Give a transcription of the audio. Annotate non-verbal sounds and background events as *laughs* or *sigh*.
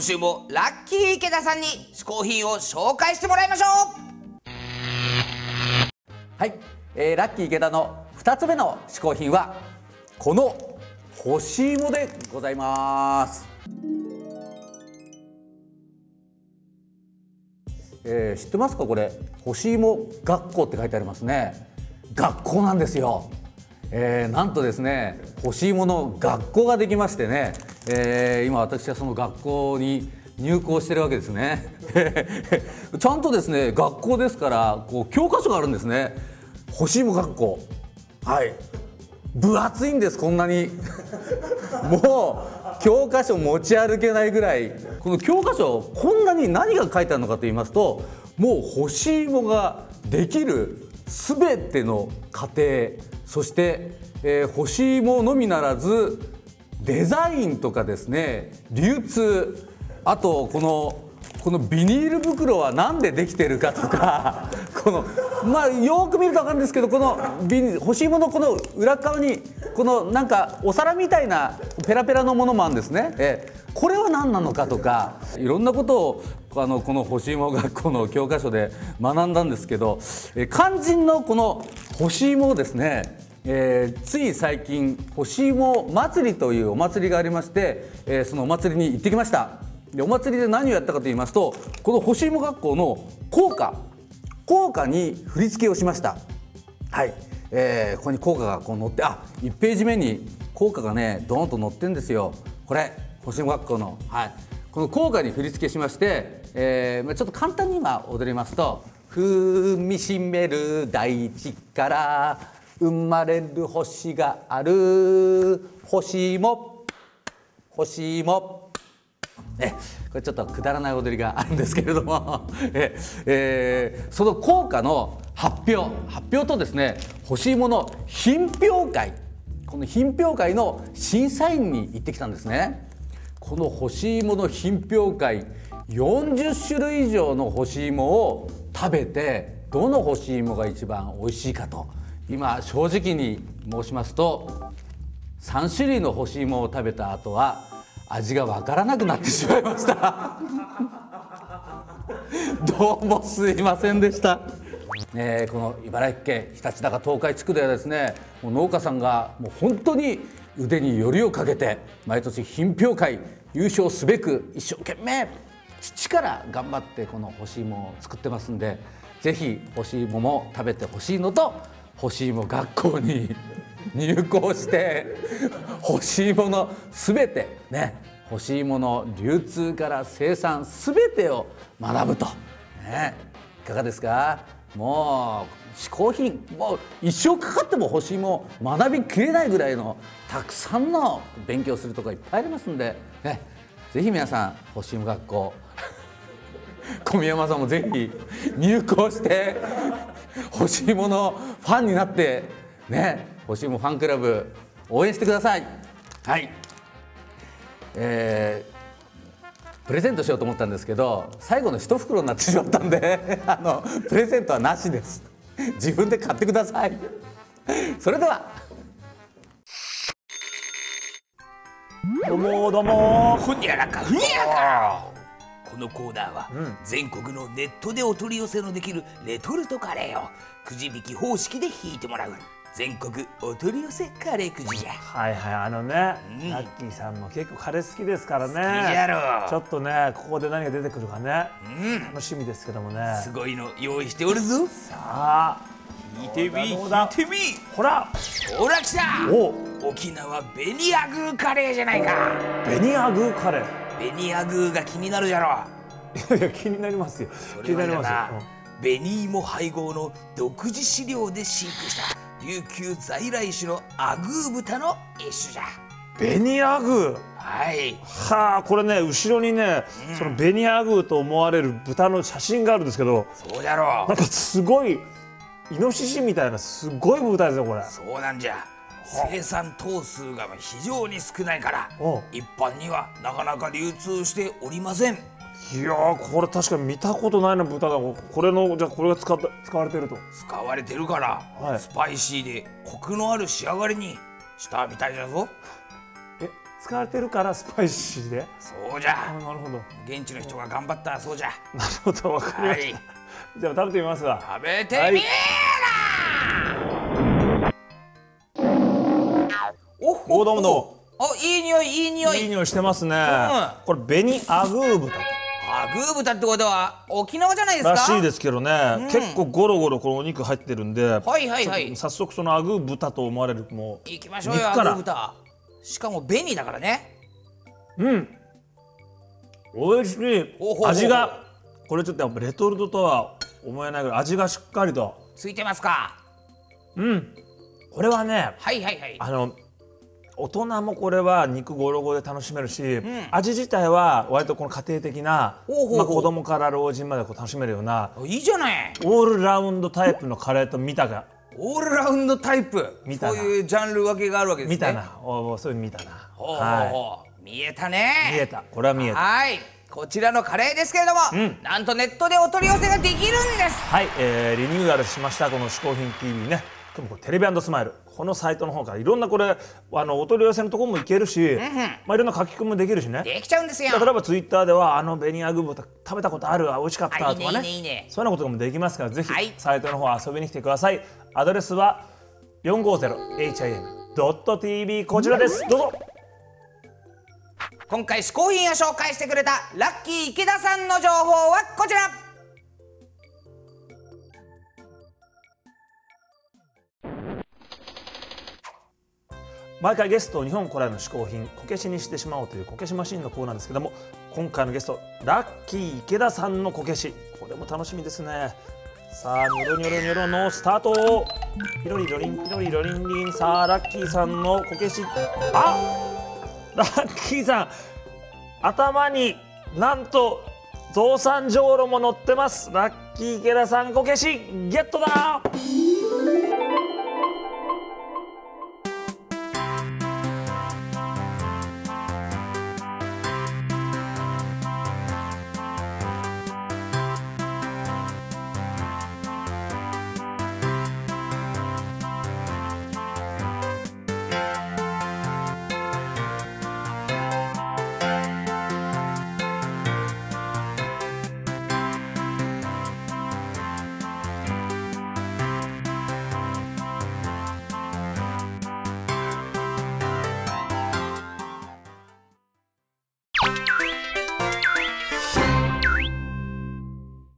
今週もラッキー池田さんに嗜好品を紹介してもらいましょう。はい、えー、ラッキー池田の2つ目の嗜好品はこの干し芋でございます、えー、知ってますかこれ？干し芋学校って書いてありますね。学校なんですよ。えー、なんとですね干し芋の学校ができましてね、えー、今私はその学校に入校してるわけですね。*laughs* ちゃんとですね学校ですからこう教科書があるんですね。干し芋学校はい。分厚いんですこんなに。*laughs* もう教科書持ち歩けないぐらい。この教科書こんなに何が書いてあるのかと言いますともう干し芋ができる全ての過程そして、えー、干し芋のみならずデザインとかですね流通。あとこのこのビニール袋は何でできてるかとか *laughs* このまあよく見ると分かるんですけどこのビニ干し芋のこの裏側にこのなんかお皿みたいなペラペラのものもあるんですね。えこれは何なのかとかいろんなことをあのこの干し芋学校の教科書で学んだんですけど肝心のこの干し芋をですね。えー、つい最近干し芋祭りというお祭りがありまして、えー、そのお祭りに行ってきました。でお祭りで何をやったかと言いますとこの干し芋学校の校歌校歌に振り付けをしました。はい、えー、ここに校歌がこう載ってあ1ページ目に校歌がねドーンと載ってんですよ。これ干し芋学校の。はい。この校歌に振り付けしまして、えー、ちょっと簡単に今踊りますと「踏みしめる大地から生まれる星がある。星も。星も。えこれちょっとくだらない踊りがあるんですけれども。*laughs* え、えー、その効果の発表。発表とですね干し芋の品評会。この品評会の審査員に行ってきたんですね。この干し芋の品評会40種類以上の干し芋を食べてどの干し芋が一番美味しいかと。今正直に申しますと3種類の干し芋を食べた後は味がわからなくなってしまいました。*laughs* どうもすいませんでした、えー、この茨城県ひたちなか東海地区ではですねもう農家さんがもう本当に腕によりをかけて毎年品評会優勝すべく一生懸命父から頑張ってこの干し芋を作ってますんで是非干し芋も食べてほしいのと干し芋学校に *laughs* 入校して欲しいもの全てね欲しいもの流通から生産全てを学ぶと、ね、いかがですか？もう嗜好品もう一生かかっても欲しいも学びきれないぐらいのたくさんの勉強するとこいっぱいありますんで、ね、ぜひ皆さん欲しいも学校小宮山さんもぜひ入校して *laughs* 欲しいものファンになってね欲しいもファンクラブ応援してください。はい。えー、プレゼントしようと思ったんですけど最後の一袋になってしまったんで *laughs* あのプレゼントはなしです。自分で買ってください。それでは。どうもどうも。ふにゃらかふにゃらか。このコーナーは、全国のネットでお取り寄せのできるレトルトカレーをくじ引き方式で引いてもらう。全国お取り寄せカレーくじじゃ。はいはいあのね、うん、ラッキーさんも結構カレー好きですからね。やろ。ちょっとねここで何が出てくるかね、うん、楽しみですけどもね。すごいの用意しておるぞ。さあ。見てみ見てみ。ほら。ほら来た。お。沖縄ベニアグーカレーじゃないか。ベニアグーカレーベニアグーが気になるじゃろいや気になりますよ。気になりますよ、うん、紅芋配合の独自飼料で飼育した琉球在来種のアグー豚の一種じゃ。ベニアグー？はい。はあこれね後ろにね、うん、そのベニアグーと思われる豚の写真があるんですけどそうじゃろう。なんかすごいイノシシみたいなすごい豚ですよこれ。そうなんじゃ生産頭数が非常に少ないから一般にはなかなか流通しておりません。いやこれ確かに見たことないな豚がこれのじゃこれが使った使われてると。使われてるから、はい、スパイシーでコクのある仕上がりにしたみたいだぞ。え使われてるからスパイシーで？そうじあゃなるほど。な現地の人が頑張ったそうじゃ。るほどわかりました、はい。じゃあ食べてみますわ。食べてみー！なおほおどうもどうもおいい匂いいい匂いいい匂いしてますね、んこれ紅アグー豚アグー豚ってことは沖縄じゃないですからしいですけどね、結構ゴロゴロこのお肉入ってるんで、はいはいはい早速そのアグー豚と思われるもう行きましょうよアグー豚しかも紅だからねうん美味しい味がこれちょっとやっぱレトルトとは思えないぐらい味がしっかりとついてますかうんこれはねはいはいはいあの大人もこれは肉ゴロゴロで楽しめるし、味自体は割とこの家庭的なほうほうまあ、子供から老人までこう楽しめるようないいじゃない。オールラウンドタイプのカレーと見たがオールラウンドタイプ？見たな。そういうジャンル分けがあるわけですね。見たな。おおそういうの見たな。ほうほうは見えたね。い見えた。これは見えた。はい。こちらのカレーですけれども、なんとネットでお取り寄せができるんです。はい、えーリニューアルしましたこの「嗜好品 TV ね」しかもこれテレビスマイル。このサイトの方からいろんなこれあのお取り寄せのところも行けるし、まあ、いろんな書き込みもできるしね。できちゃうんですよ。例えばツイッターではあのベニヤグー豚食べたことあるあ美味しかったとかね。ねそういうようなこともできますからぜひはい。サイトの方遊びに来てください。アドレスは 450hin.tv こちらです。どうぞ。今回嗜好品を紹介してくれたラッキー池田さんの情報はこちら毎回ゲストを日本古来の嗜好品こけしにしてしまおうというこけしマシンのコーナーですけども今回のゲストラッキー池田さんのこけし。これも楽しみですね。さあニョロニョロニョロのスタート。ピロリロリンピロリロリンリン。さあラッキーさんのこけし。あラッキーさん。頭になんと増産じょうろも乗ってます。ラッキー池田さんこけしゲットだ。